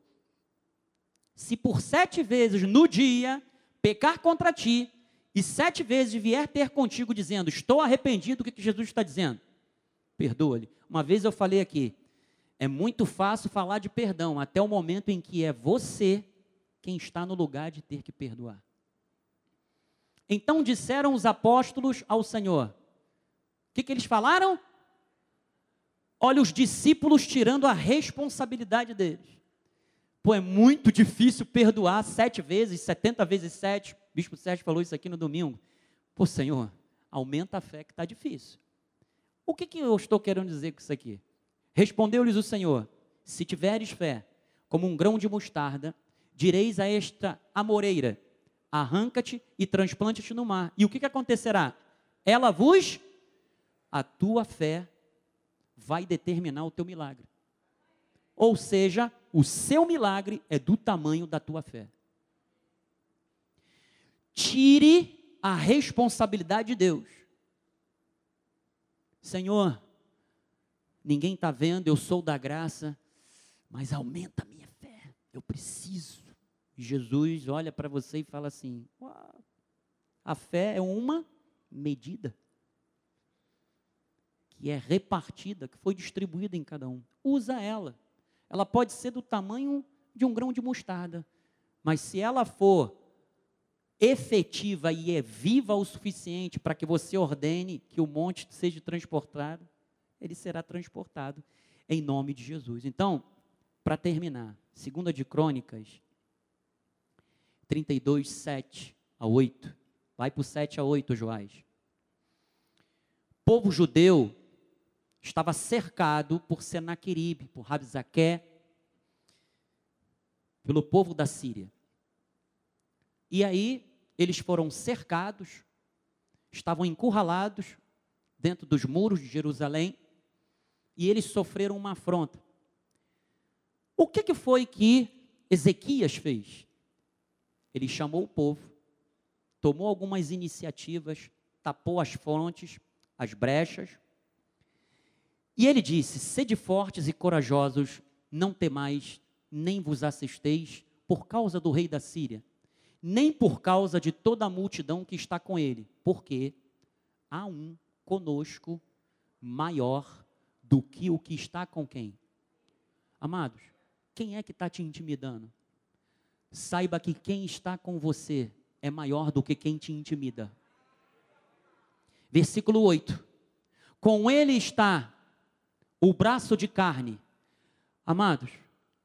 Se por sete vezes no dia pecar contra ti, e sete vezes vier ter contigo dizendo, estou arrependido, o que Jesus está dizendo? perdoa-lhe. Uma vez eu falei aqui, é muito fácil falar de perdão até o momento em que é você quem está no lugar de ter que perdoar. Então disseram os apóstolos ao Senhor: O que, que eles falaram? Olha os discípulos tirando a responsabilidade deles. Pô, é muito difícil perdoar sete vezes, setenta vezes sete. O Bispo Sérgio falou isso aqui no domingo. Pô, Senhor, aumenta a fé que está difícil. O que, que eu estou querendo dizer com isso aqui? Respondeu-lhes o Senhor: Se tiveres fé, como um grão de mostarda, Direis a esta amoreira: arranca-te e transplante-te no mar. E o que, que acontecerá? Ela vos, a tua fé vai determinar o teu milagre. Ou seja, o seu milagre é do tamanho da tua fé. Tire a responsabilidade de Deus. Senhor, ninguém está vendo, eu sou da graça, mas aumenta a minha fé, eu preciso. Jesus olha para você e fala assim: a fé é uma medida que é repartida, que foi distribuída em cada um. Usa ela. Ela pode ser do tamanho de um grão de mostarda, mas se ela for efetiva e é viva o suficiente para que você ordene que o monte seja transportado, ele será transportado em nome de Jesus. Então, para terminar, segunda de Crônicas 32, 7 a 8. Vai para o 7 a 8, Joás. O povo judeu estava cercado por Senaqueribe, por Rabzaqué, pelo povo da Síria. E aí eles foram cercados, estavam encurralados dentro dos muros de Jerusalém, e eles sofreram uma afronta. O que, que foi que Ezequias fez? Ele chamou o povo, tomou algumas iniciativas, tapou as fontes, as brechas, e ele disse: Sede fortes e corajosos, não temais, nem vos assisteis por causa do rei da Síria, nem por causa de toda a multidão que está com ele, porque há um conosco maior do que o que está com quem? Amados, quem é que está te intimidando? Saiba que quem está com você é maior do que quem te intimida. Versículo 8: Com ele está o braço de carne. Amados,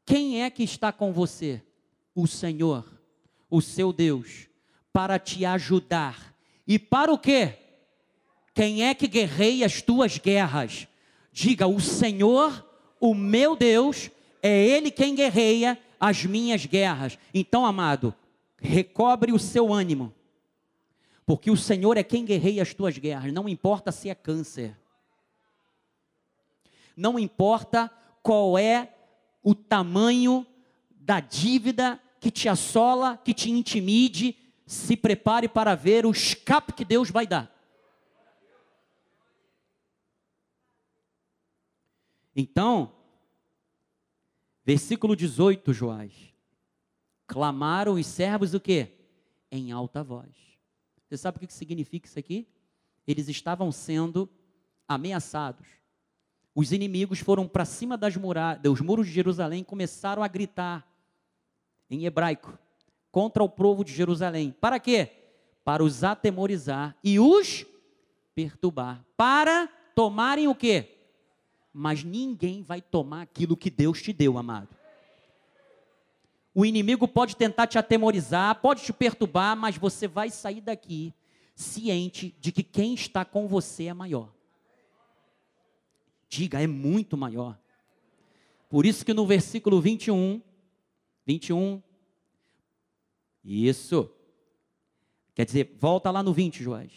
quem é que está com você? O Senhor, o seu Deus, para te ajudar. E para o quê? Quem é que guerreia as tuas guerras? Diga, o Senhor, o meu Deus, é Ele quem guerreia as minhas guerras. Então, amado, recobre o seu ânimo, porque o Senhor é quem guerreia as tuas guerras, não importa se é câncer, não importa qual é o tamanho da dívida que te assola, que te intimide, se prepare para ver o escape que Deus vai dar. Então, versículo 18, Joás. Clamaram os servos o quê? Em alta voz. Você sabe o que significa isso aqui? Eles estavam sendo ameaçados os inimigos foram para cima das muralhas, dos muros de Jerusalém e começaram a gritar em hebraico contra o povo de Jerusalém. Para quê? Para os atemorizar e os perturbar. Para tomarem o quê? Mas ninguém vai tomar aquilo que Deus te deu, amado. O inimigo pode tentar te atemorizar, pode te perturbar, mas você vai sair daqui ciente de que quem está com você é maior. Diga, é muito maior. Por isso que no versículo 21, 21, isso, quer dizer, volta lá no 20, Joás.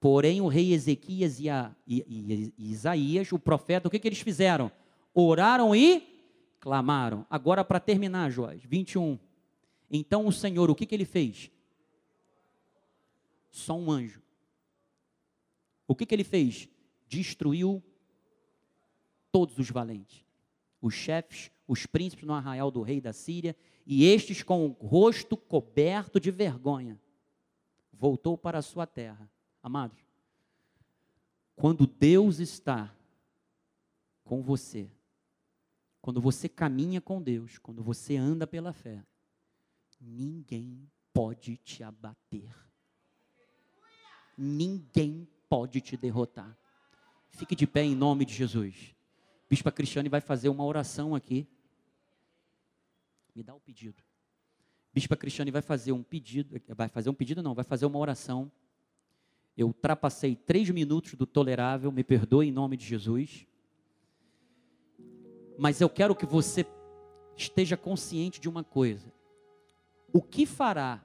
Porém, o rei Ezequias e, a, e, e, e Isaías, o profeta, o que, que eles fizeram? Oraram e clamaram. Agora, para terminar, Joás, 21. Então o Senhor, o que, que ele fez? Só um anjo. O que, que ele fez? Destruiu todos os valentes, os chefes, os príncipes no arraial do rei da Síria, e estes com o rosto coberto de vergonha, voltou para a sua terra. Amados, quando Deus está com você, quando você caminha com Deus, quando você anda pela fé, ninguém pode te abater. Ninguém pode te derrotar. Fique de pé em nome de Jesus. Bispa Cristiane vai fazer uma oração aqui. Me dá o pedido. Bispa Cristiane vai fazer um pedido, vai fazer um pedido não, vai fazer uma oração. Eu ultrapassei três minutos do tolerável, me perdoe em nome de Jesus. Mas eu quero que você esteja consciente de uma coisa. O que fará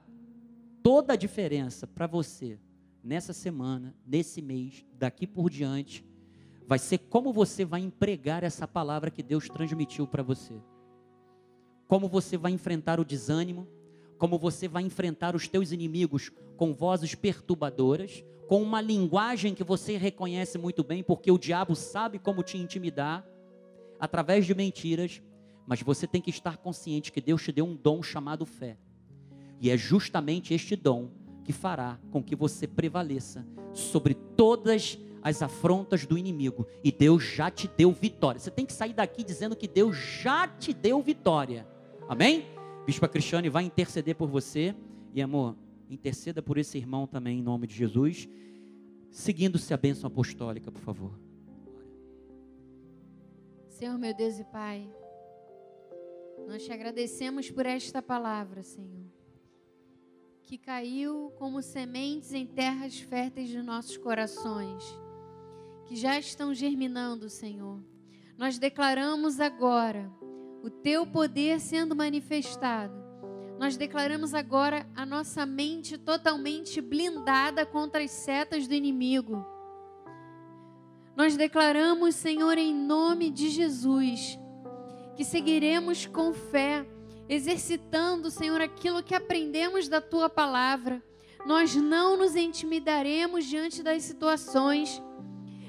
toda a diferença para você nessa semana, nesse mês, daqui por diante, vai ser como você vai empregar essa palavra que Deus transmitiu para você. Como você vai enfrentar o desânimo, como você vai enfrentar os teus inimigos com vozes perturbadoras, com uma linguagem que você reconhece muito bem, porque o diabo sabe como te intimidar através de mentiras, mas você tem que estar consciente que Deus te deu um dom chamado fé. E é justamente este dom que fará com que você prevaleça sobre todas as afrontas do inimigo. E Deus já te deu vitória. Você tem que sair daqui dizendo que Deus já te deu vitória. Amém? Bispa Cristiane vai interceder por você. E amor, interceda por esse irmão também em nome de Jesus. Seguindo-se a bênção apostólica, por favor. Senhor, meu Deus e Pai, nós te agradecemos por esta palavra, Senhor, que caiu como sementes em terras férteis de nossos corações, que já estão germinando, Senhor. Nós declaramos agora o teu poder sendo manifestado. Nós declaramos agora a nossa mente totalmente blindada contra as setas do inimigo nós declaramos, Senhor, em nome de Jesus, que seguiremos com fé, exercitando, Senhor, aquilo que aprendemos da tua palavra. Nós não nos intimidaremos diante das situações.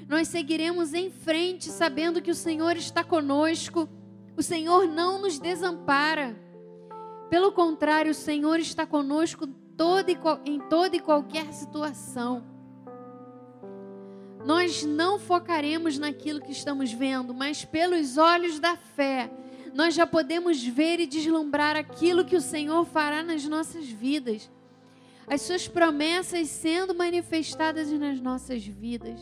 Nós seguiremos em frente, sabendo que o Senhor está conosco. O Senhor não nos desampara. Pelo contrário, o Senhor está conosco em toda e qualquer situação nós não focaremos naquilo que estamos vendo, mas pelos olhos da fé, nós já podemos ver e deslumbrar aquilo que o Senhor fará nas nossas vidas. As suas promessas sendo manifestadas nas nossas vidas.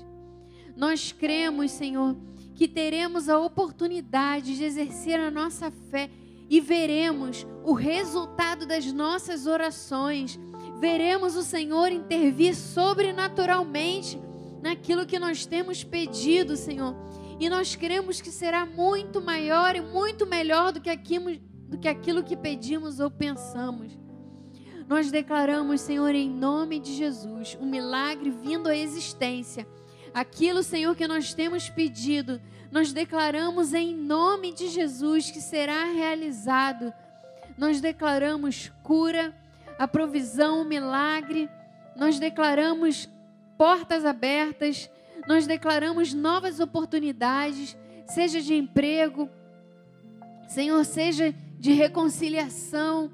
Nós cremos, Senhor, que teremos a oportunidade de exercer a nossa fé e veremos o resultado das nossas orações. Veremos o Senhor intervir sobrenaturalmente naquilo que nós temos pedido, Senhor. E nós cremos que será muito maior e muito melhor do que aquilo, do que, aquilo que pedimos ou pensamos. Nós declaramos, Senhor, em nome de Jesus, um milagre vindo à existência. Aquilo, Senhor, que nós temos pedido, nós declaramos em nome de Jesus que será realizado. Nós declaramos cura, a provisão, o milagre. Nós declaramos portas abertas, nós declaramos novas oportunidades, seja de emprego, Senhor, seja de reconciliação,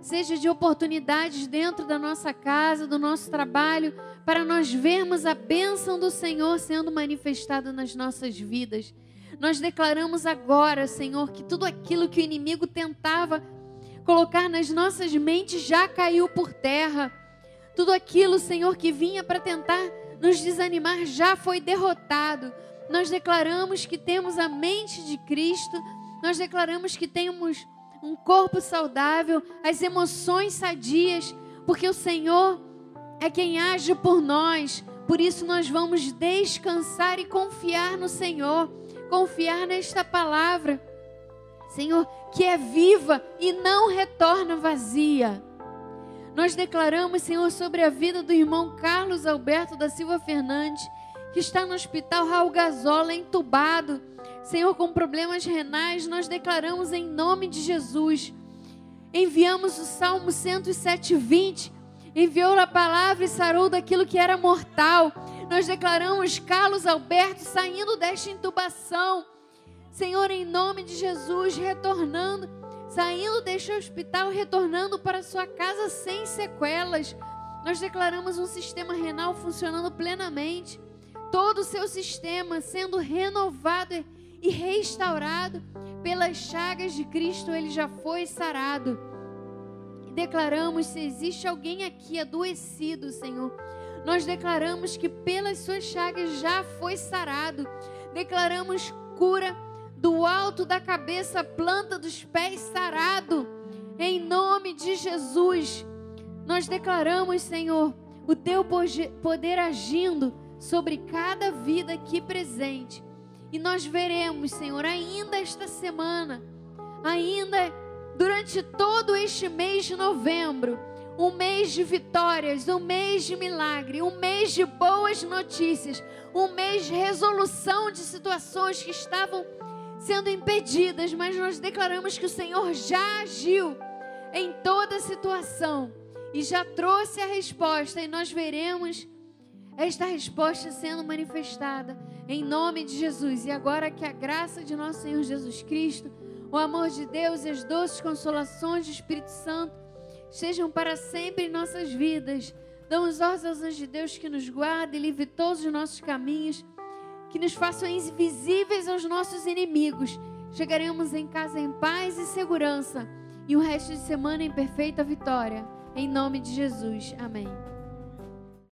seja de oportunidades dentro da nossa casa, do nosso trabalho, para nós vermos a bênção do Senhor sendo manifestada nas nossas vidas. Nós declaramos agora, Senhor, que tudo aquilo que o inimigo tentava colocar nas nossas mentes já caiu por terra tudo aquilo, Senhor, que vinha para tentar nos desanimar já foi derrotado. Nós declaramos que temos a mente de Cristo, nós declaramos que temos um corpo saudável, as emoções sadias, porque o Senhor é quem age por nós. Por isso nós vamos descansar e confiar no Senhor, confiar nesta palavra, Senhor, que é viva e não retorna vazia. Nós declaramos, Senhor, sobre a vida do irmão Carlos Alberto da Silva Fernandes, que está no hospital Raul Gazola, entubado, Senhor, com problemas renais. Nós declaramos em nome de Jesus. Enviamos o Salmo 107, 20. Enviou a palavra e sarou daquilo que era mortal. Nós declaramos Carlos Alberto saindo desta intubação. Senhor, em nome de Jesus, retornando saindo deste hospital, retornando para sua casa sem sequelas. Nós declaramos um sistema renal funcionando plenamente, todo o seu sistema sendo renovado e restaurado pelas chagas de Cristo, ele já foi sarado. Declaramos: se existe alguém aqui adoecido, Senhor, nós declaramos que pelas suas chagas já foi sarado. Declaramos cura do alto da cabeça, planta dos pés sarado, em nome de Jesus. Nós declaramos, Senhor, o teu poder agindo sobre cada vida aqui presente. E nós veremos, Senhor, ainda esta semana, ainda durante todo este mês de novembro, um mês de vitórias, um mês de milagre, um mês de boas notícias, um mês de resolução de situações que estavam sendo impedidas, mas nós declaramos que o Senhor já agiu em toda situação e já trouxe a resposta, e nós veremos esta resposta sendo manifestada em nome de Jesus. E agora que a graça de nosso Senhor Jesus Cristo, o amor de Deus e as doces consolações do Espírito Santo sejam para sempre em nossas vidas. Damos ordens aos anjos de Deus que nos guardem e livre todos os nossos caminhos, que nos façam invisíveis aos nossos inimigos. Chegaremos em casa em paz e segurança e o resto de semana em perfeita vitória. Em nome de Jesus. Amém.